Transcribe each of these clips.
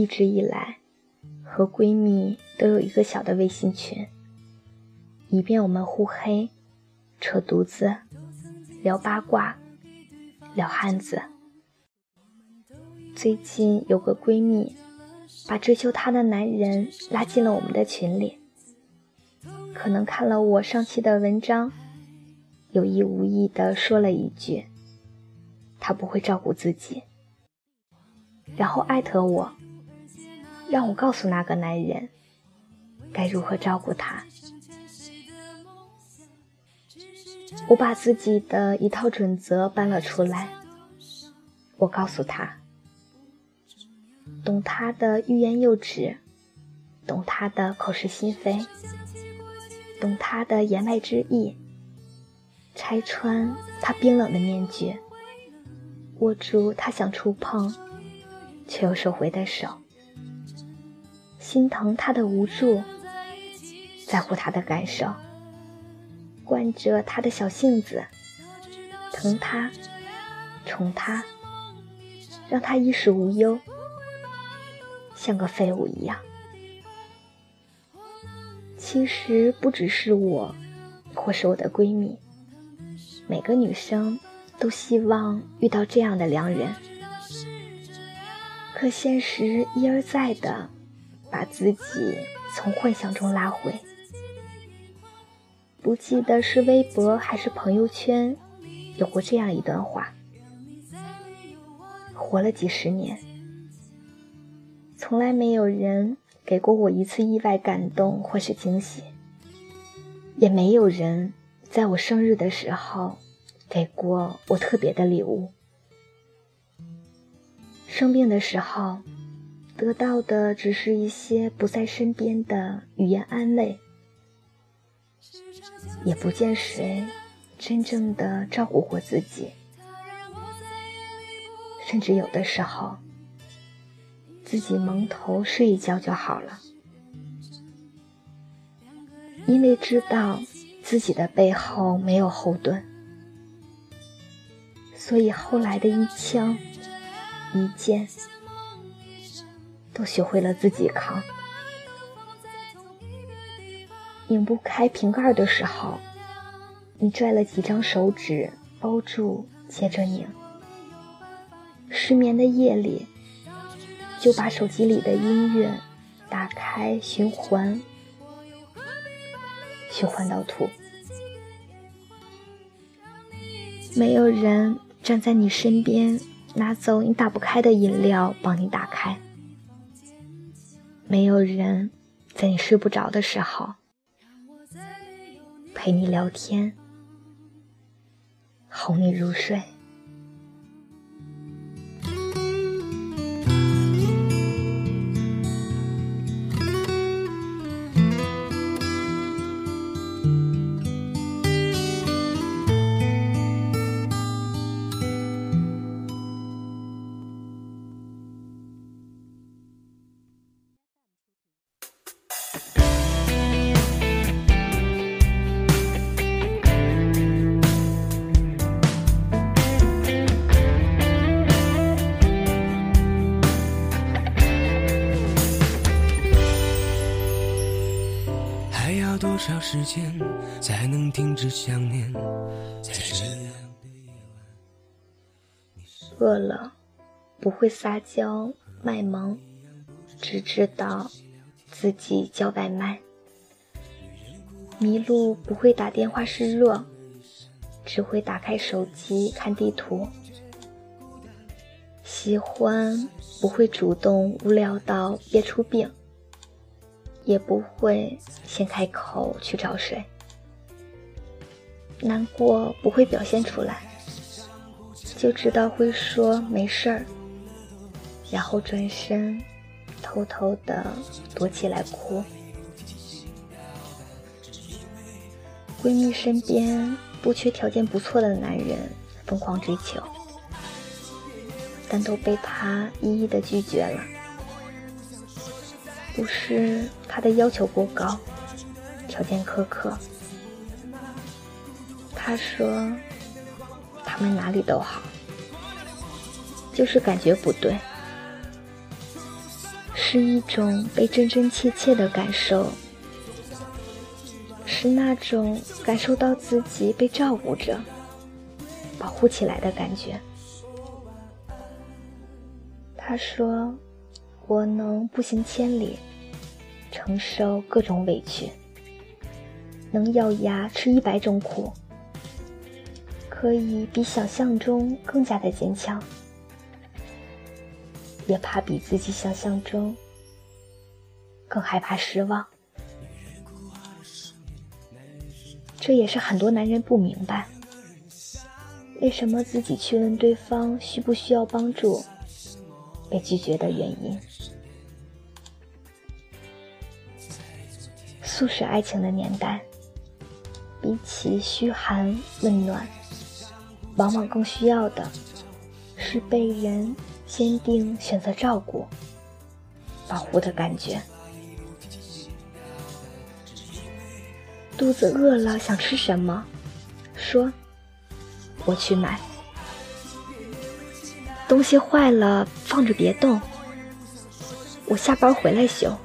一直以来，和闺蜜都有一个小的微信群，以便我们互黑、扯犊子、聊八卦、聊汉子。最近有个闺蜜把追求她的男人拉进了我们的群里，可能看了我上期的文章，有意无意的说了一句：“他不会照顾自己。”然后艾特我。让我告诉那个男人该如何照顾他。我把自己的一套准则搬了出来。我告诉他：懂他的欲言又止，懂他的口是心非，懂他的言外之意，拆穿他冰冷的面具，握住他想触碰却又收回的手。心疼他的无助，在乎他的感受，惯着他的小性子，疼他，宠他，让他衣食无忧，像个废物一样。其实不只是我，或是我的闺蜜，每个女生都希望遇到这样的良人，可现实一而再的。把自己从幻想中拉回，不记得是微博还是朋友圈，有过这样一段话：活了几十年，从来没有人给过我一次意外感动或是惊喜，也没有人在我生日的时候给过我特别的礼物。生病的时候。得到的只是一些不在身边的语言安慰，也不见谁真正的照顾过自己，甚至有的时候，自己蒙头睡一觉就好了，因为知道自己的背后没有后盾，所以后来的一枪一剑。都学会了自己扛，拧不开瓶盖的时候，你拽了几张手指包住，接着拧。失眠的夜里，就把手机里的音乐打开循环，循环到吐。没有人站在你身边，拿走你打不开的饮料，帮你打开。没有人在你睡不着的时候陪你聊天，哄你入睡。时间才能停止想念。饿了不会撒娇卖萌，只知道自己叫外卖。迷路不会打电话示弱，只会打开手机看地图。喜欢不会主动无聊到憋出病。也不会先开口去找谁，难过不会表现出来，就知道会说没事儿，然后转身偷偷的躲起来哭。闺蜜身边不缺条件不错的男人疯狂追求，但都被她一一的拒绝了。不是他的要求过高，条件苛刻。他说他们哪里都好，就是感觉不对。是一种被真真切切的感受，是那种感受到自己被照顾着、保护起来的感觉。他说：“我能步行千里，承受各种委屈，能咬牙吃一百种苦，可以比想象中更加的坚强。”也怕比自己想象中更害怕失望，这也是很多男人不明白，为什么自己去问对方需不需要帮助，被拒绝的原因。速食爱情的年代，比起嘘寒问暖，往往更需要的是被人。坚定选择照顾、保护的感觉。肚子饿了，想吃什么？说，我去买。东西坏了，放着别动，我下班回来修。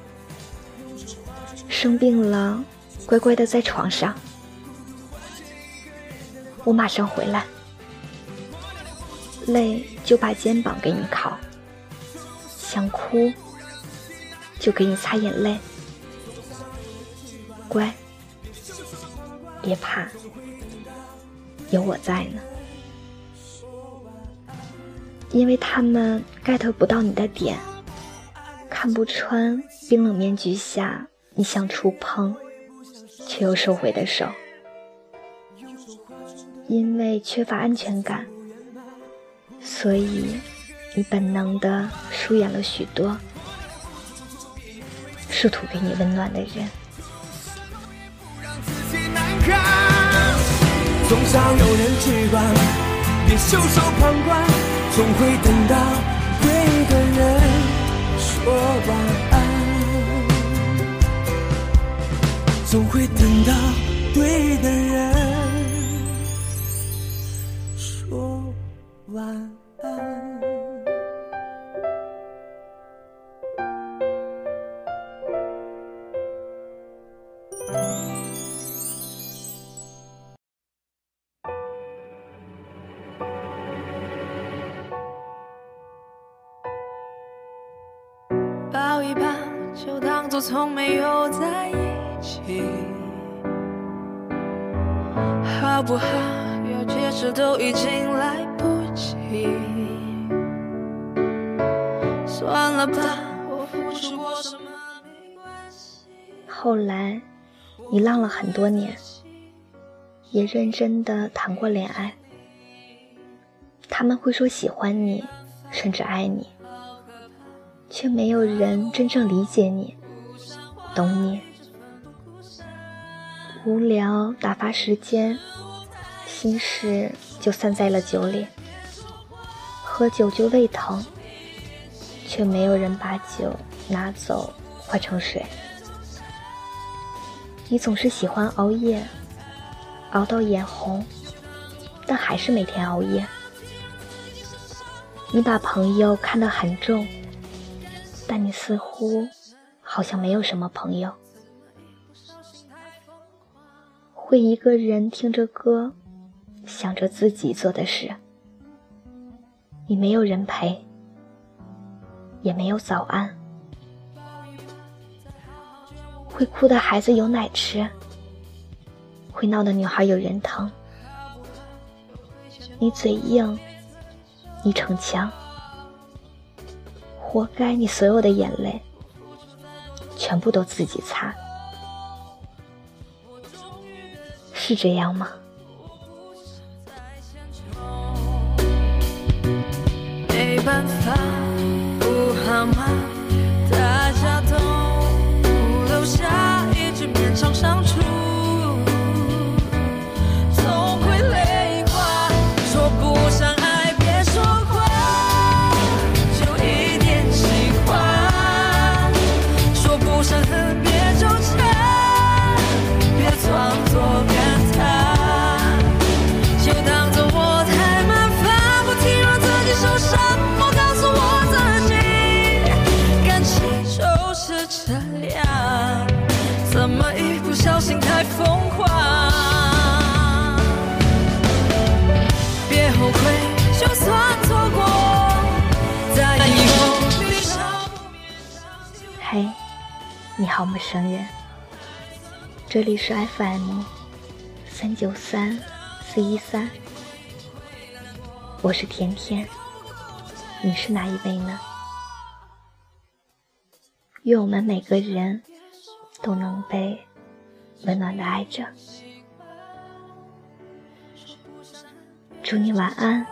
生病了，乖乖的在床上，我马上回来。累就把肩膀给你靠，想哭就给你擦眼泪，乖，别怕，有我在呢。因为他们 get 不到你的点，看不穿冰冷面具下你想触碰却又收回的手，因为缺乏安全感。所以，你本能的疏远了许多试图给你温暖的人。总想有人去管，别袖手旁观，总会等到对的人说晚安，总会等到对的人。说晚安。抱一抱，就当作从没有在一起，好不好？要解释都已经来不及。算了吧，我付出过什么没关系。后来，你浪了很多年，也认真的谈过恋爱。他们会说喜欢你，甚至爱你。却没有人真正理解你，懂你。无聊打发时间，心事就散在了酒里。喝酒就胃疼，却没有人把酒拿走换成水。你总是喜欢熬夜，熬到眼红，但还是每天熬夜。你把朋友看得很重。但你似乎好像没有什么朋友，会一个人听着歌，想着自己做的事。你没有人陪，也没有早安。会哭的孩子有奶吃，会闹的女孩有人疼。你嘴硬，你逞强。活该你所有的眼泪，全部都自己擦，是这样吗？没办法，不好吗？嘿，你好，陌生人。这里是 FM 三九三四一三，我是甜甜，你是哪一位呢？愿我们每个人都能被温暖的爱着。祝你晚安，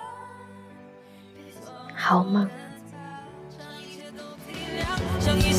好梦。